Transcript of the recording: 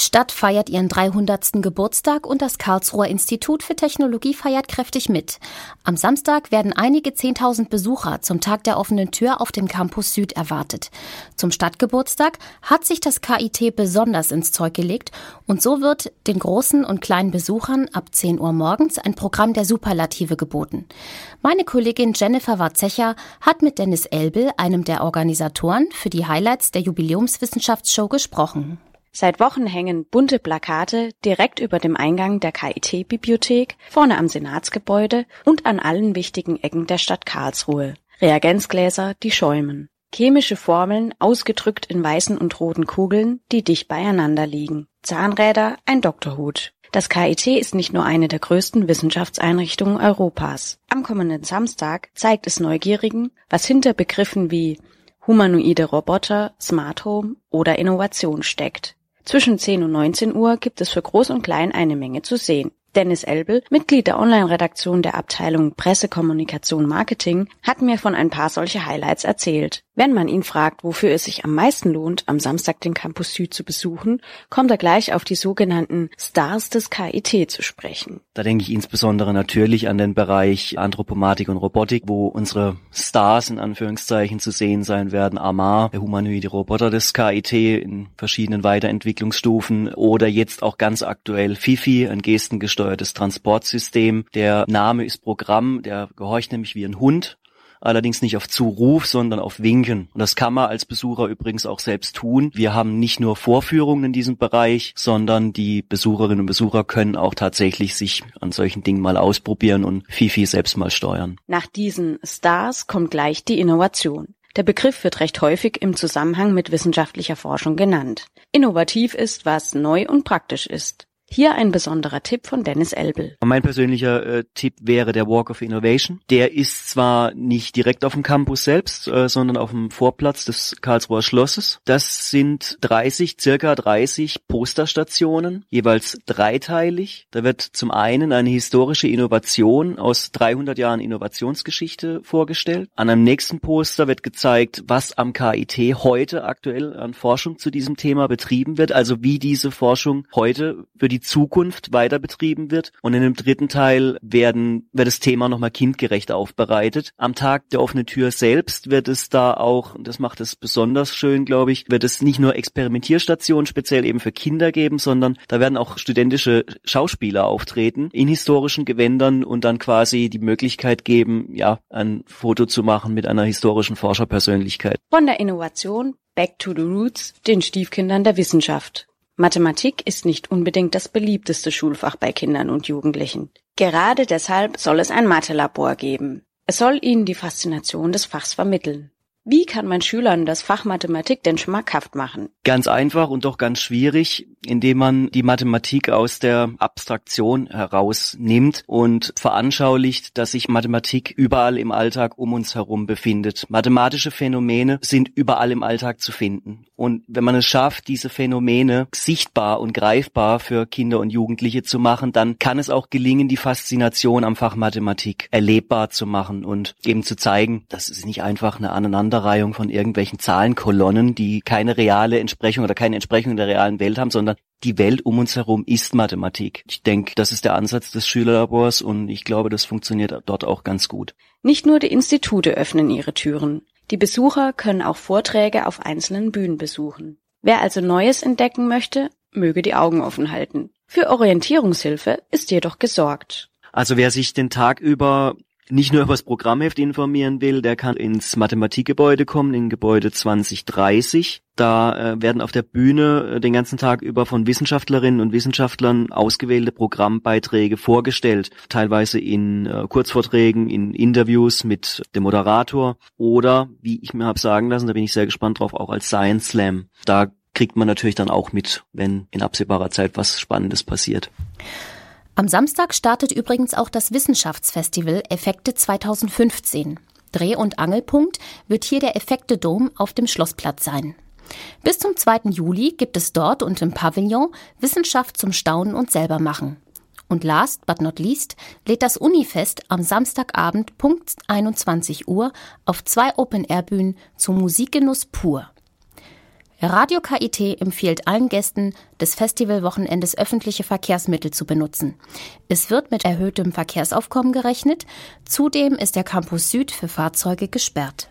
Stadt feiert ihren 300. Geburtstag und das Karlsruher Institut für Technologie feiert kräftig mit. Am Samstag werden einige 10.000 Besucher zum Tag der offenen Tür auf dem Campus Süd erwartet. Zum Stadtgeburtstag hat sich das KIT besonders ins Zeug gelegt und so wird den großen und kleinen Besuchern ab 10 Uhr morgens ein Programm der Superlative geboten. Meine Kollegin Jennifer Warzecher hat mit Dennis Elbel, einem der Organisatoren, für die Highlights der Jubiläumswissenschaftsshow gesprochen. Seit Wochen hängen bunte Plakate direkt über dem Eingang der KIT-Bibliothek, vorne am Senatsgebäude und an allen wichtigen Ecken der Stadt Karlsruhe. Reagenzgläser, die schäumen. Chemische Formeln ausgedrückt in weißen und roten Kugeln, die dicht beieinander liegen. Zahnräder, ein Doktorhut. Das KIT ist nicht nur eine der größten Wissenschaftseinrichtungen Europas. Am kommenden Samstag zeigt es Neugierigen, was hinter Begriffen wie humanoide Roboter, Smart Home oder Innovation steckt. Zwischen 10 und 19 Uhr gibt es für Groß und Klein eine Menge zu sehen. Dennis Elbel, Mitglied der Online-Redaktion der Abteilung Pressekommunikation Marketing, hat mir von ein paar solche Highlights erzählt. Wenn man ihn fragt, wofür es sich am meisten lohnt, am Samstag den Campus Süd zu besuchen, kommt er gleich auf die sogenannten Stars des KIT zu sprechen. Da denke ich insbesondere natürlich an den Bereich Anthropomatik und Robotik, wo unsere Stars in Anführungszeichen zu sehen sein werden. Amar, der humanoide Roboter des KIT in verschiedenen Weiterentwicklungsstufen oder jetzt auch ganz aktuell Fifi, ein gestengesteuertes Transportsystem. Der Name ist Programm, der gehorcht nämlich wie ein Hund allerdings nicht auf Zuruf, sondern auf Winken. Und das kann man als Besucher übrigens auch selbst tun. Wir haben nicht nur Vorführungen in diesem Bereich, sondern die Besucherinnen und Besucher können auch tatsächlich sich an solchen Dingen mal ausprobieren und Fifi selbst mal steuern. Nach diesen Stars kommt gleich die Innovation. Der Begriff wird recht häufig im Zusammenhang mit wissenschaftlicher Forschung genannt. Innovativ ist, was neu und praktisch ist. Hier ein besonderer Tipp von Dennis Elbel. Mein persönlicher äh, Tipp wäre der Walk of Innovation. Der ist zwar nicht direkt auf dem Campus selbst, äh, sondern auf dem Vorplatz des Karlsruher Schlosses. Das sind 30, circa 30 Posterstationen, jeweils dreiteilig. Da wird zum einen eine historische Innovation aus 300 Jahren Innovationsgeschichte vorgestellt. An einem nächsten Poster wird gezeigt, was am KIT heute aktuell an Forschung zu diesem Thema betrieben wird, also wie diese Forschung heute für die die Zukunft weiter betrieben wird. Und in dem dritten Teil werden, wird das Thema nochmal kindgerecht aufbereitet. Am Tag der offenen Tür selbst wird es da auch, und das macht es besonders schön, glaube ich, wird es nicht nur Experimentierstationen speziell eben für Kinder geben, sondern da werden auch studentische Schauspieler auftreten in historischen Gewändern und dann quasi die Möglichkeit geben, ja, ein Foto zu machen mit einer historischen Forscherpersönlichkeit. Von der Innovation Back to the Roots, den Stiefkindern der Wissenschaft. Mathematik ist nicht unbedingt das beliebteste Schulfach bei Kindern und Jugendlichen. Gerade deshalb soll es ein Mathelabor geben. Es soll ihnen die Faszination des Fachs vermitteln. Wie kann man Schülern das Fach Mathematik denn schmackhaft machen? Ganz einfach und doch ganz schwierig, indem man die Mathematik aus der Abstraktion herausnimmt und veranschaulicht, dass sich Mathematik überall im Alltag um uns herum befindet. Mathematische Phänomene sind überall im Alltag zu finden. Und wenn man es schafft, diese Phänomene sichtbar und greifbar für Kinder und Jugendliche zu machen, dann kann es auch gelingen, die Faszination am Fach Mathematik erlebbar zu machen und eben zu zeigen, dass es nicht einfach eine aneinander Aneinanderreihung von irgendwelchen Zahlenkolonnen, die keine reale Entsprechung oder keine Entsprechung der realen Welt haben, sondern die Welt um uns herum ist Mathematik. Ich denke, das ist der Ansatz des Schülerlabors und ich glaube, das funktioniert dort auch ganz gut. Nicht nur die Institute öffnen ihre Türen. Die Besucher können auch Vorträge auf einzelnen Bühnen besuchen. Wer also Neues entdecken möchte, möge die Augen offen halten. Für Orientierungshilfe ist jedoch gesorgt. Also wer sich den Tag über nicht nur über das Programmheft informieren will, der kann ins Mathematikgebäude kommen, in Gebäude 2030. Da äh, werden auf der Bühne äh, den ganzen Tag über von Wissenschaftlerinnen und Wissenschaftlern ausgewählte Programmbeiträge vorgestellt, teilweise in äh, Kurzvorträgen, in Interviews mit dem Moderator oder, wie ich mir habe sagen lassen, da bin ich sehr gespannt drauf, auch als Science Slam. Da kriegt man natürlich dann auch mit, wenn in absehbarer Zeit was Spannendes passiert. Am Samstag startet übrigens auch das Wissenschaftsfestival Effekte 2015. Dreh- und Angelpunkt wird hier der Effekte Dom auf dem Schlossplatz sein. Bis zum 2. Juli gibt es dort und im Pavillon Wissenschaft zum Staunen und selber machen. Und last but not least lädt das Unifest am Samstagabend Punkt 21 Uhr auf zwei Open-Air-Bühnen zum Musikgenuss pur. Radio KIT empfiehlt allen Gästen des Festivalwochenendes öffentliche Verkehrsmittel zu benutzen. Es wird mit erhöhtem Verkehrsaufkommen gerechnet. Zudem ist der Campus Süd für Fahrzeuge gesperrt.